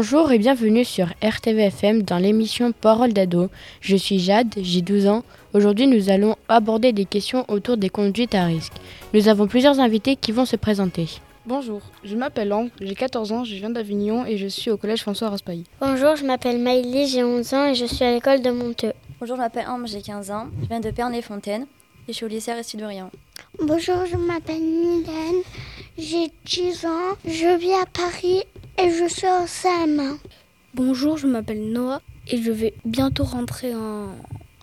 Bonjour et bienvenue sur RTVFM dans l'émission Parole d'ado. Je suis Jade, j'ai 12 ans. Aujourd'hui, nous allons aborder des questions autour des conduites à risque. Nous avons plusieurs invités qui vont se présenter. Bonjour, je m'appelle Ambre, j'ai 14 ans, je viens d'Avignon et je suis au collège François Raspail. Bonjour, je m'appelle Maïlie, j'ai 11 ans et je suis à l'école de Monteux. Bonjour, je m'appelle Ambre, j'ai 15 ans, je viens de Pernay-Fontaine et je suis au lycée Aristide Rien. Bonjour, je m'appelle Mylène, j'ai 10 ans, je vis à Paris et je suis CM1. Bonjour, je m'appelle Noah et je vais bientôt rentrer en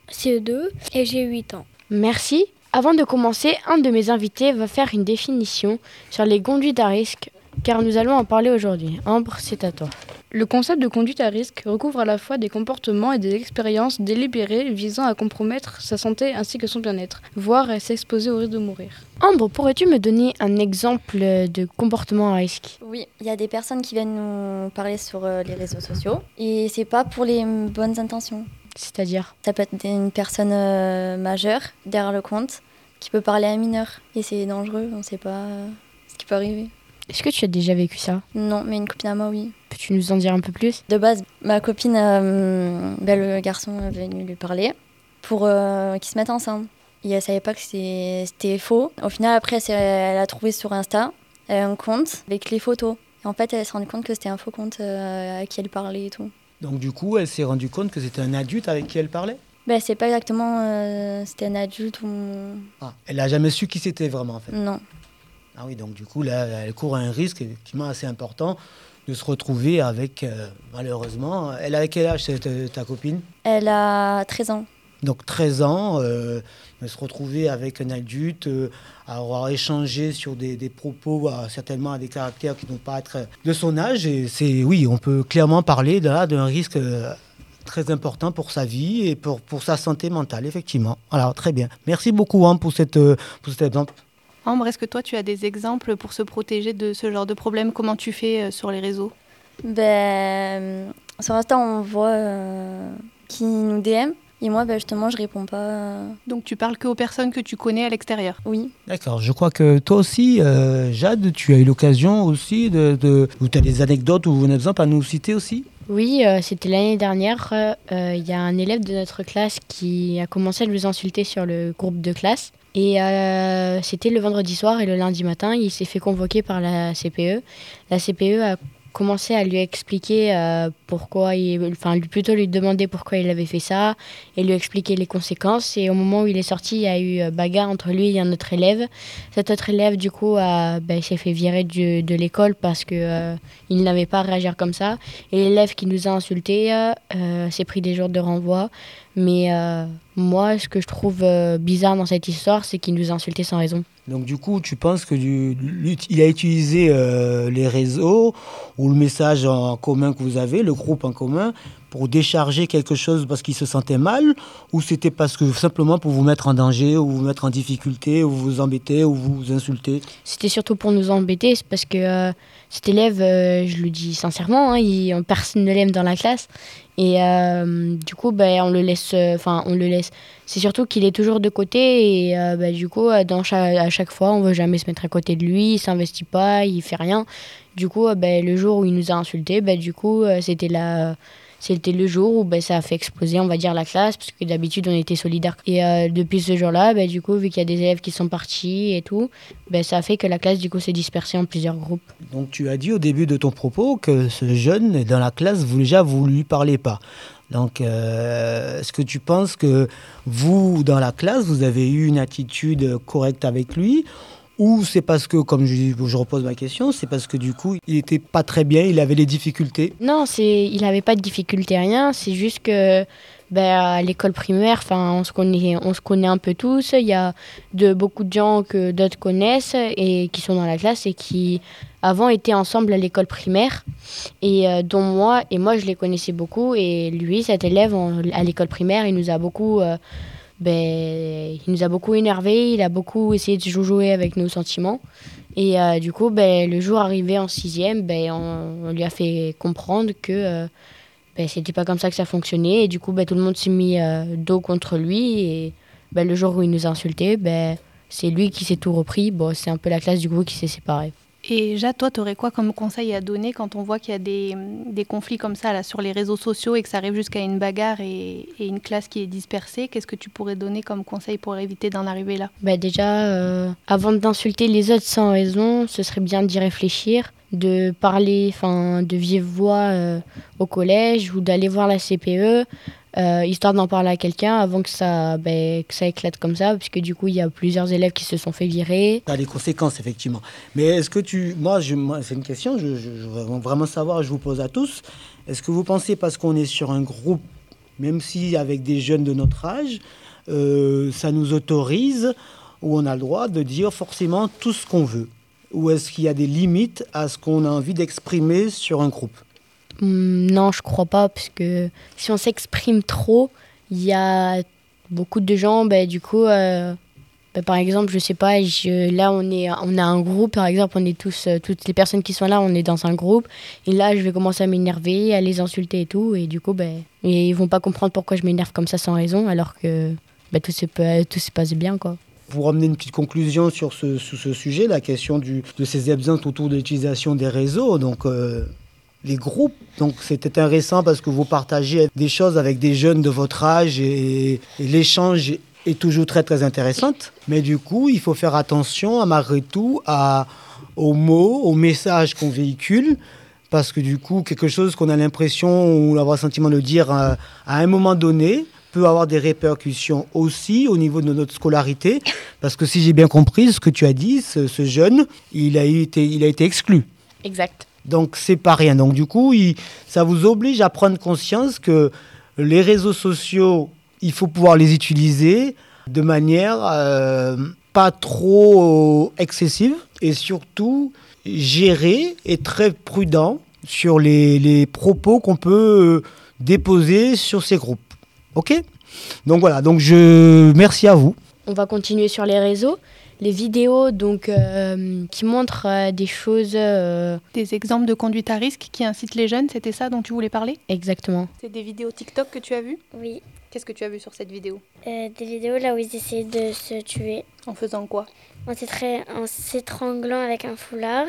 CE2 et j'ai 8 ans. Merci. Avant de commencer, un de mes invités va faire une définition sur les conduites à risque, car nous allons en parler aujourd'hui. Ambre, c'est à toi. Le concept de conduite à risque recouvre à la fois des comportements et des expériences délibérées visant à compromettre sa santé ainsi que son bien-être, voire à s'exposer au risque de mourir. Ambre, pourrais-tu me donner un exemple de comportement à risque? Oui, il y a des personnes qui viennent nous parler sur euh, les réseaux sociaux et c'est pas pour les bonnes intentions. C'est-à-dire? Ça peut être une personne euh, majeure derrière le compte qui peut parler à un mineur et c'est dangereux, on ne sait pas euh, ce qui peut arriver. Est-ce que tu as déjà vécu ça? Non, mais une copine à moi, oui. Peux-tu nous en dire un peu plus? De base, ma copine, euh, ben, le garçon est venu lui parler pour euh, qu'ils se mettent ensemble. Et elle savait pas que c'était faux. Au final, après, elle a trouvé sur Insta un compte avec les photos. Et en fait, elle s'est rendue compte que c'était un faux compte euh, à qui elle parlait et tout. Donc du coup, elle s'est rendue compte que c'était un adulte avec qui elle parlait? Ben, c'est pas exactement euh, c'était un adulte ou. ah, Elle n'a jamais su qui c'était vraiment en fait? Non. Ah oui, donc du coup, là, elle court un risque effectivement assez important de se retrouver avec, euh, malheureusement, elle a quel âge cette, euh, ta copine? Elle a 13 ans. Donc 13 ans, euh, de se retrouver avec un adulte, euh, avoir échangé sur des, des propos certainement à des caractères qui n'ont pas être de son âge. Et c'est, oui, on peut clairement parler là, d'un risque très important pour sa vie et pour, pour sa santé mentale, effectivement. Alors très bien. Merci beaucoup hein, pour, cette, pour cet exemple. Ambre, est-ce que toi tu as des exemples pour se protéger de ce genre de problème? Comment tu fais euh, sur les réseaux? Ben, sur Insta, on voit euh, qui nous DM. Et moi, ben, justement, je réponds pas. euh, Donc tu parles que aux personnes que tu connais à l'extérieur? oui. D'accord, je crois que toi aussi, euh, Jade, tu as eu l'occasion aussi de... de ou tu as des anecdotes ou un exemple à nous citer aussi? Oui, euh, c'était l'année dernière. euh, Il y a un élève de notre classe qui a commencé à nous insulter sur le groupe de classe. Et euh, c'était le vendredi soir et le lundi matin, il s'est fait convoquer par la CPE. La CPE a commencé à lui expliquer euh, pourquoi, il, enfin plutôt lui demander pourquoi il avait fait ça et lui expliquer les conséquences. Et au moment où il est sorti, il y a eu euh, bagarre entre lui et un autre élève. Cet autre élève, du coup, a, ben, s'est fait virer de l'école parce que euh, il n'avait pas à réagir comme ça. Et l'élève qui nous a insultés s'est pris des jours de renvoi. Mais moi, ce que je trouve bizarre dans cette histoire, c'est qu'il nous a insultés sans raison. Donc du coup, tu penses que il a utilisé euh, les réseaux ou le message en commun que vous avez, le groupe en commun, pour décharger quelque chose parce qu'il se sentait mal, ou c'était parce que simplement pour vous mettre en danger, ou vous mettre en difficulté, ou vous embêter, ou vous insulter? C'était surtout pour nous embêter, c'est parce que euh, cet élève, euh, je le dis sincèrement, hein, il- personne ne l'aime dans la classe. Et euh, du coup, ben, on le laisse. Enfin, on le laisse. C'est surtout qu'il est toujours de côté et ben, du coup, à chaque fois, on veut jamais se mettre à côté de lui. Il s'investit pas, il fait rien. Du coup, ben, le jour où il nous a insultés, du coup, c'était la. C'était le jour où ben, ça a fait exploser, on va dire, la classe, parce que d'habitude, on était solidaires. Et euh, depuis ce jour-là, ben, du coup, vu qu'il y a des élèves qui sont partis et tout, ben, ça a fait que la classe, du coup, s'est dispersée en plusieurs groupes. Donc tu as dit au début de ton propos que ce jeune dans la classe, vous déjà vous lui parlez pas. Donc euh, est-ce que tu penses que vous dans la classe, vous avez eu une attitude correcte avec lui ou c'est parce que, comme je, je repose ma question, c'est parce que du coup, il était pas très bien, il avait des difficultés. Non, il n'avait pas de difficulté, rien. C'est juste que ben, à l'école primaire, on se connaît, on se connaît un peu tous. Il y a de beaucoup de gens que d'autres connaissent et qui sont dans la classe et qui avant étaient ensemble à l'école primaire et euh, dont moi et moi je les connaissais beaucoup et lui, cet élève à l'école primaire, il nous a beaucoup euh, ben, il nous a beaucoup énervé, il a beaucoup essayé de jouer avec nos sentiments. Et euh, du coup, ben, le jour arrivé en sixième, ben, on, lui a fait comprendre que euh, ben, c'était pas comme ça que ça fonctionnait. Et du coup, ben, tout le monde s'est mis euh, dos contre lui. Et ben, le jour où il nous a insultés, ben, c'est lui qui s'est tout repris. Bon, c'est un peu la classe du coup qui s'est séparée. Et Jade, toi, tu aurais quoi comme conseil à donner quand on voit qu'il y a des, des, conflits comme ça là, sur les réseaux sociaux et que ça arrive jusqu'à une bagarre et, une classe qui est dispersée? Qu'est-ce que tu pourrais donner comme conseil pour éviter d'en arriver là? Bah Déjà, euh, avant d'insulter les autres sans raison, ce serait bien d'y réfléchir, de parler de vive voix euh, au collège ou d'aller voir la CPE. Euh, histoire d'en parler à quelqu'un avant que ça, ben, que ça éclate comme ça, puisque du coup, il y a plusieurs élèves qui se sont fait virer. Ça a des conséquences, effectivement. Mais est-ce que tu. Moi, moi c'est une question, je, je, veux vraiment savoir, je vous pose à tous. Est-ce que vous pensez, parce qu'on est sur un groupe, même si avec des jeunes de notre âge, euh, ça nous autorise, ou on a le droit de dire forcément tout ce qu'on veut? Ou est-ce qu'il y a des limites à ce qu'on a envie d'exprimer sur un groupe? Non, je crois pas, parce que si on s'exprime trop, il y a beaucoup de gens, ben, du coup, euh, ben, par exemple, je sais pas, je, là on est, on a un groupe, par exemple, on est tous, euh, toutes les personnes qui sont là, on est dans un groupe, et là je vais commencer à m'énerver, à les insulter et tout, et du coup, et ils vont pas comprendre pourquoi je m'énerve comme ça sans raison, alors que ben, tout, se, tout se passe bien, quoi. Pour amener une petite conclusion sur ce, sur ce sujet, la question du, de ces exemples autour de l'utilisation des réseaux, donc. Euh les groupes. Donc c'était intéressant parce que vous partagez des choses avec des jeunes de votre âge et, l'échange est toujours très très intéressant. Mais du coup, il faut faire attention, malgré tout, à, aux mots, aux messages qu'on véhicule. Parce que du coup, quelque chose qu'on a l'impression ou avoir le sentiment de dire à, à un moment donné peut avoir des répercussions aussi au niveau de notre scolarité. Parce que si j'ai bien compris ce que tu as dit, ce, ce jeune, il a été, il a été exclu. Exact. Donc c'est pas rien. Donc du coup, ça vous oblige à prendre conscience que les réseaux sociaux, il faut pouvoir les utiliser de manière euh, pas trop excessive et surtout gérer et très prudent sur les, les propos qu'on peut déposer sur ces groupes. Ok? Donc voilà, donc je merci à vous. On va continuer sur les réseaux les vidéos donc, euh, qui montrent euh, des choses. Euh... Des exemples de conduite à risque qui incitent les jeunes, c'était ça dont tu voulais parler? Exactement. C'est des vidéos TikTok que tu as vues? Oui. Qu'est-ce que tu as vu sur cette vidéo? Euh, Des vidéos là où ils essaient de se tuer. En faisant quoi? En s'étranglant avec un foulard.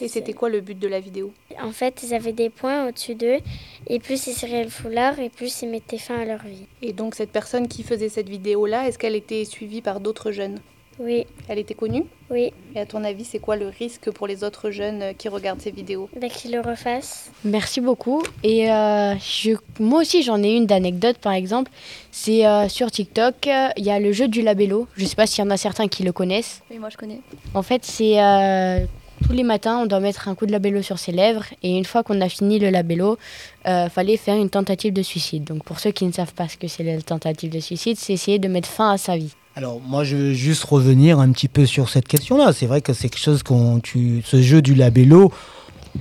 Et c'était quoi le but de la vidéo? En fait, ils avaient des points au-dessus d'eux, et plus ils serraient le foulard, et plus ils mettaient fin à leur vie. Et donc cette personne qui faisait cette vidéo-là, est-ce qu'elle était suivie par d'autres jeunes? Oui. Elle était connue Oui. Et à ton avis, c'est quoi le risque pour les autres jeunes qui regardent ces vidéos? Bah, Qu'ils le refassent. Merci beaucoup. Et euh, je, moi aussi, j'en ai une d'anecdote, par exemple. C'est euh, sur TikTok, il y a le jeu du labello. Je ne sais pas s'il y en a certains qui le connaissent. Oui, moi je connais. En fait, c'est euh, tous les matins, on doit mettre un coup de labello sur ses lèvres. Et une fois qu'on a fini le labello, il fallait faire une tentative de suicide. Donc pour ceux qui ne savent pas ce que c'est la tentative de suicide, c'est essayer de mettre fin à sa vie. Alors moi je veux juste revenir un petit peu sur cette question-là. C'est vrai que c'est quelque chose qu'on tu ce jeu du labello,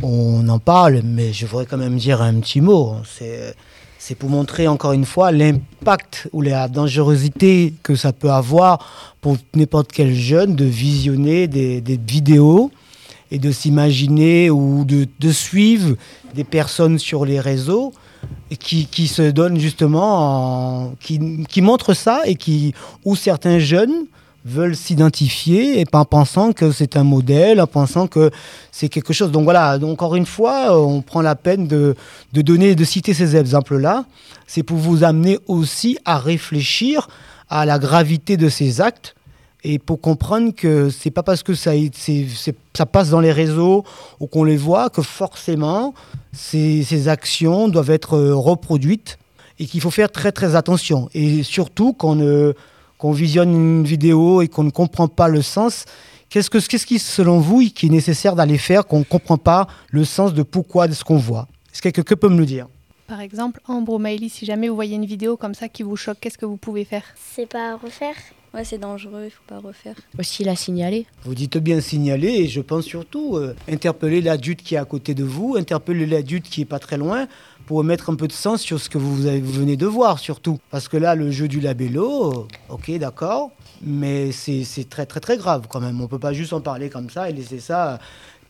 on en parle, mais je voudrais quand même dire un petit mot. C'est c'est pour montrer encore une fois l'impact ou la dangerosité que ça peut avoir pour n'importe quel jeune de visionner des, des vidéos et de s'imaginer ou de, suivre des personnes sur les réseaux qui, qui se donnent justement, en, qui, qui montrent ça et qui, où certains jeunes veulent s'identifier et en pensant que c'est un modèle, en pensant que c'est quelque chose. Donc voilà, encore une fois, on prend la peine de, de donner, de citer ces exemples-là. C'est pour vous amener aussi à réfléchir à la gravité de ces actes et pour comprendre que c'est pas parce que ça, passe dans les réseaux ou qu'on les voit que forcément ces, ces actions doivent être reproduites et qu'il faut faire très très attention. Et surtout qu'on ne qu'on visionne une vidéo et qu'on ne comprend pas le sens, qu'est-ce, que, qu'est-ce qui, selon vous, qui est nécessaire d'aller faire qu'on ne comprend pas le sens de pourquoi de ce qu'on voit? Est-ce que quelqu'un peut me le dire? Par exemple, ou Maëlys, si jamais vous voyez une vidéo comme ça qui vous choque, qu'est-ce que vous pouvez faire? C'est pas à refaire Ouais, c'est dangereux, il faut pas refaire. Aussi la signaler. Vous dites bien signaler et je pense surtout euh, interpeller l'adulte qui est à côté de vous, interpeller l'adulte qui est pas très loin pour mettre un peu de sens sur ce que vous, avez, vous venez de voir surtout. Parce que là, le jeu du labello, ok, d'accord, mais c'est très très très grave quand même. On peut pas juste en parler comme ça et laisser ça,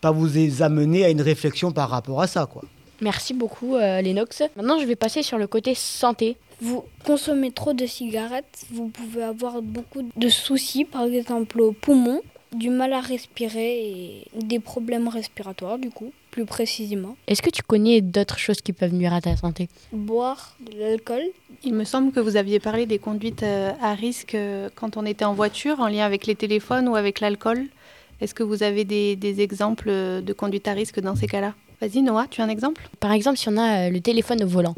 pas vous amener à une réflexion par rapport à ça, quoi. Merci beaucoup, euh, Lennox. Maintenant, je vais passer sur le côté santé. Vous consommez trop de cigarettes, vous pouvez avoir beaucoup de soucis, par exemple au poumon. du mal à respirer et des problèmes respiratoires du coup, plus précisément. Est-ce que tu connais d'autres choses qui peuvent nuire à ta santé? Boire de l'alcool. Il me semble que vous aviez parlé des conduites euh, à risque euh, quand on était en voiture, en lien avec les téléphones ou avec l'alcool. Est-ce que vous avez des, des exemples de conduite à risque dans ces cas-là? Vas-y Noah, tu as un exemple? Par exemple, si on a euh, le téléphone au volant,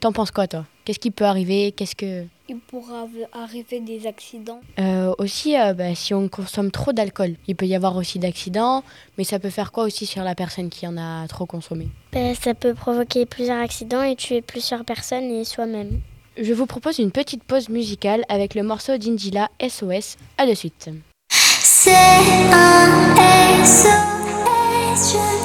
t'en penses quoi toi? Qu'est-ce qui peut arriver? Qu'est-ce que Il pourra arriver des accidents. Euh, aussi, euh, bah, si on consomme trop d'alcool, il peut y avoir aussi d'accidents, mais ça peut faire quoi aussi sur la personne qui en a trop consommé? Ben, ça peut provoquer plusieurs accidents et tuer plusieurs personnes et soi-même. Je vous propose une petite pause musicale avec le morceau d'Indila SOS. À de suite. C'est un SOS,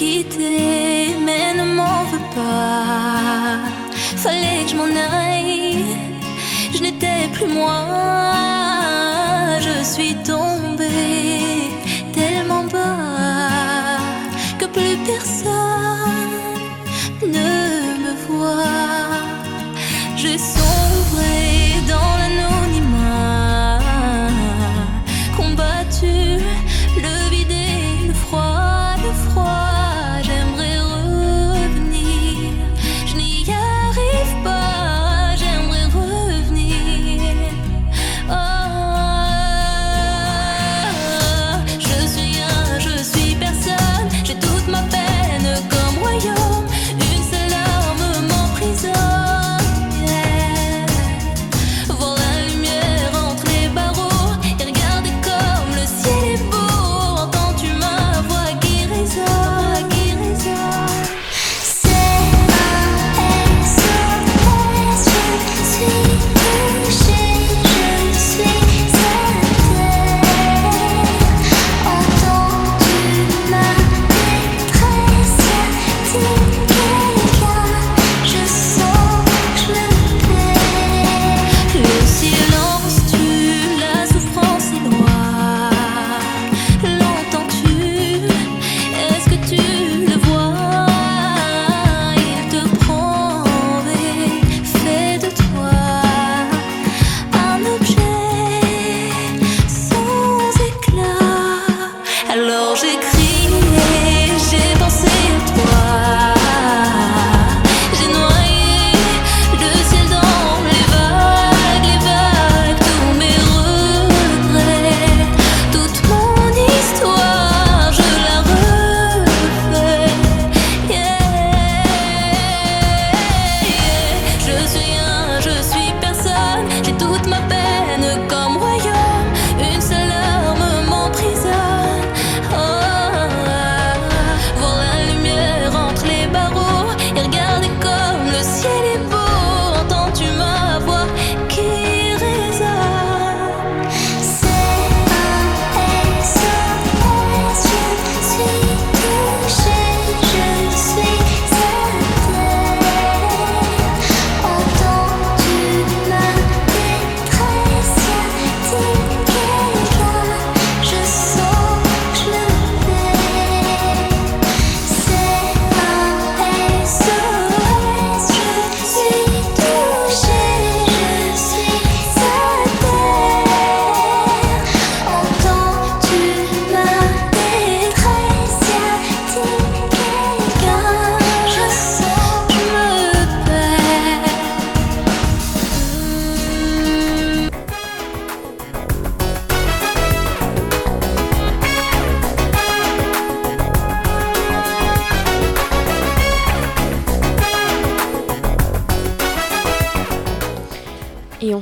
Quitté, mais ne m'en veux pas. Fallait que je m'en aille je n'étais plus moi, je suis tombée Alors j'ai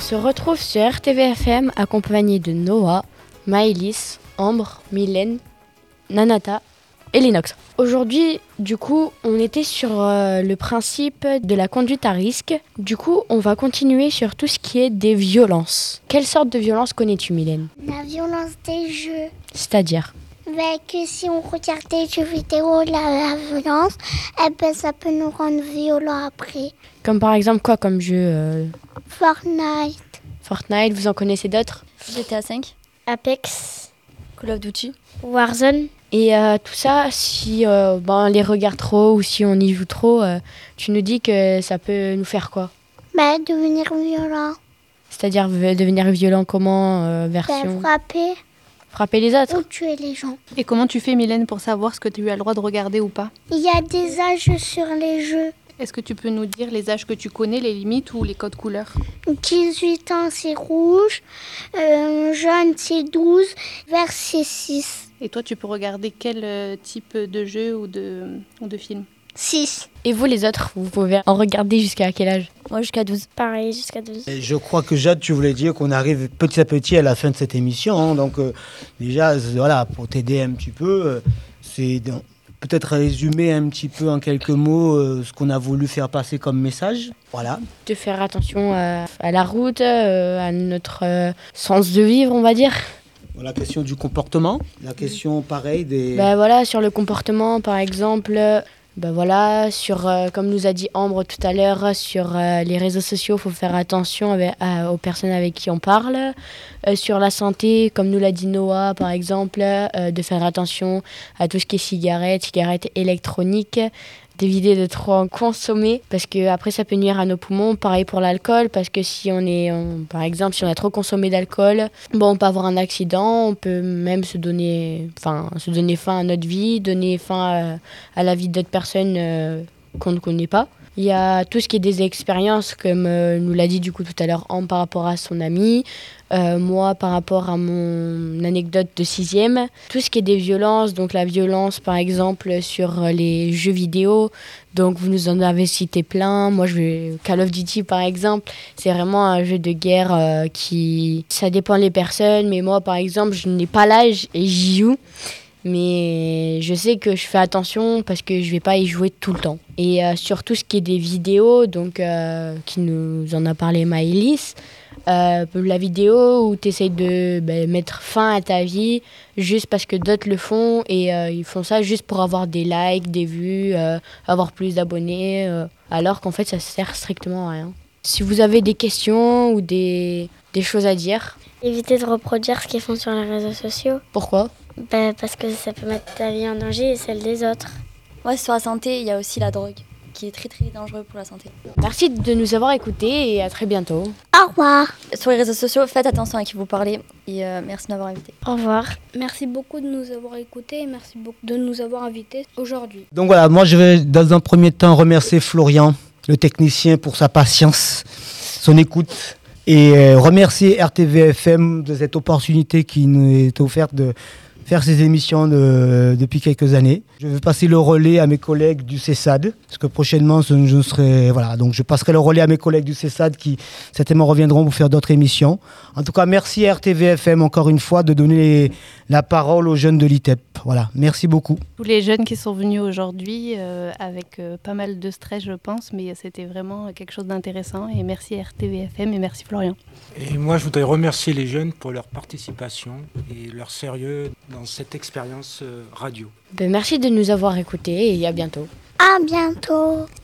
se retrouve sur RTVFM accompagné de Noah, Maëlys, Ambre, Mylène, Nanata et Linox. Aujourd'hui, du coup, on était sur euh, le principe de la conduite à risque. Du coup, on va continuer sur tout ce qui est des violences. Quelle sorte de violence connais-tu, Mylène? La violence des jeux. C'est-à-dire? Ben, que si on regarde des jeux vidéo, la, la violence, eh ben, ça peut nous rendre violents après. Comme par exemple quoi comme jeu euh, Fortnite. Fortnite, vous en connaissez d'autres? GTA 5 Apex, Call of Duty. Warzone. Et euh, tout ça, si euh, ben, on les regarde trop ou si on y joue trop, euh, tu nous dis que ça peut nous faire quoi? Bah, devenir violent. C'est-à-dire devenir violent comment euh, Bah, version frapper frapper les autres ou tuer les gens. Et comment tu fais, Mylène, pour savoir ce que tu as le droit de regarder ou pas? Il y a des âges sur les jeux. Est-ce que tu peux nous dire les âges que tu connais, les limites ou les codes couleurs 18 ans, c'est rouge. Euh, jaune, c'est 12. Vert, c'est 6. Et toi, tu peux regarder quel euh, type de jeu ou de, ou de film 6. Et vous les autres, vous pouvez en regarder jusqu'à quel âge Moi, jusqu'à 12. Pareil, jusqu'à 12. Et je crois que Jade, tu voulais dire qu'on arrive petit à petit à la fin de cette émission. hein. donc euh, déjà, voilà, pour t'aider un petit peu, euh, c'est peut-être résumer un petit peu en quelques mots euh, ce qu'on a voulu faire passer comme message. Voilà. De faire attention à, à la route, euh, à notre euh, sens de vivre, on va dire. La question du comportement, la question pareil des... Bah voilà, sur le comportement, par exemple, bah voilà, sur, euh, comme nous a dit Ambre tout à l'heure, sur euh, les réseaux sociaux, il faut faire attention aux personnes avec qui on parle. Euh, sur la santé, comme nous l'a dit Noah, par exemple, de faire attention à tout ce qui est cigarettes, cigarettes électroniques, d'éviter de trop consommer parce que après ça peut nuire à nos poumons. Pareil pour l'alcool parce que si on est, par exemple, si on a trop consommé d'alcool, bon, on peut avoir un accident, on peut même se donner, enfin, se donner fin à notre vie, donner fin à, à la vie d'autres personnes euh, qu'on ne connaît pas. Il y a tout ce qui est des expériences, comme euh, nous l'a dit du coup tout à l'heure Anne par rapport à son ami, euh, moi par rapport à mon anecdote de sixième. Tout ce qui est des violences, donc la violence par exemple sur euh, les jeux vidéo, donc vous nous en avez cité plein. Moi je vais Call of Duty par exemple, c'est vraiment un jeu de guerre qui... Ça dépend des personnes, mais moi par exemple je n'ai pas l'âge et j'y joue. Mais je sais que je fais attention parce que je vais pas y jouer tout le temps. Et euh, sur tout ce qui est des vidéos, donc euh, qui nous en a parlé Maëlys, euh, la vidéo où tu essayes de ben, mettre fin à ta vie juste parce que d'autres le font et euh, ils font ça juste pour avoir des likes, des vues, avoir plus d'abonnés, alors qu'en fait ça sert strictement à rien. Si vous avez des questions ou des, des choses à dire, Éviter de reproduire ce qu'ils font sur les réseaux sociaux. pourquoi? Bah, parce que ça peut mettre ta vie en danger et celle des autres. Ouais, sur la santé, il y a aussi la drogue, qui est très très dangereux pour la santé. Merci de nous avoir écoutés et à très bientôt. Au revoir. Sur les réseaux sociaux, faites attention à qui vous parlez et euh, merci de m'avoir invité. Au revoir. Merci beaucoup de nous avoir écoutés et merci beaucoup de nous avoir invités aujourd'hui. Donc voilà, moi je vais dans un premier temps remercier Florian, le technicien, pour sa patience, son écoute. Et euh, remercier RTVFM de cette opportunité qui nous est offerte de faire ces émissions de- depuis quelques années. Je vais passer le relais à mes collègues du CESAD, parce que prochainement, je, serai, voilà, donc je passerai le relais à mes collègues du CESAD qui certainement reviendront pour faire d'autres émissions. En tout cas, merci à RTVFM encore une fois de donner la parole aux jeunes de l'ITEP. Voilà, merci beaucoup. Tous les jeunes qui sont venus aujourd'hui, euh, avec euh, pas mal de stress, je pense, mais c'était vraiment quelque chose d'intéressant. Et merci RTVFM et merci Florian. Et moi, je voudrais remercier les jeunes pour leur participation et leur sérieux dans cette expérience euh, radio. Ben, merci de nous avoir écoutés et à bientôt. À bientôt.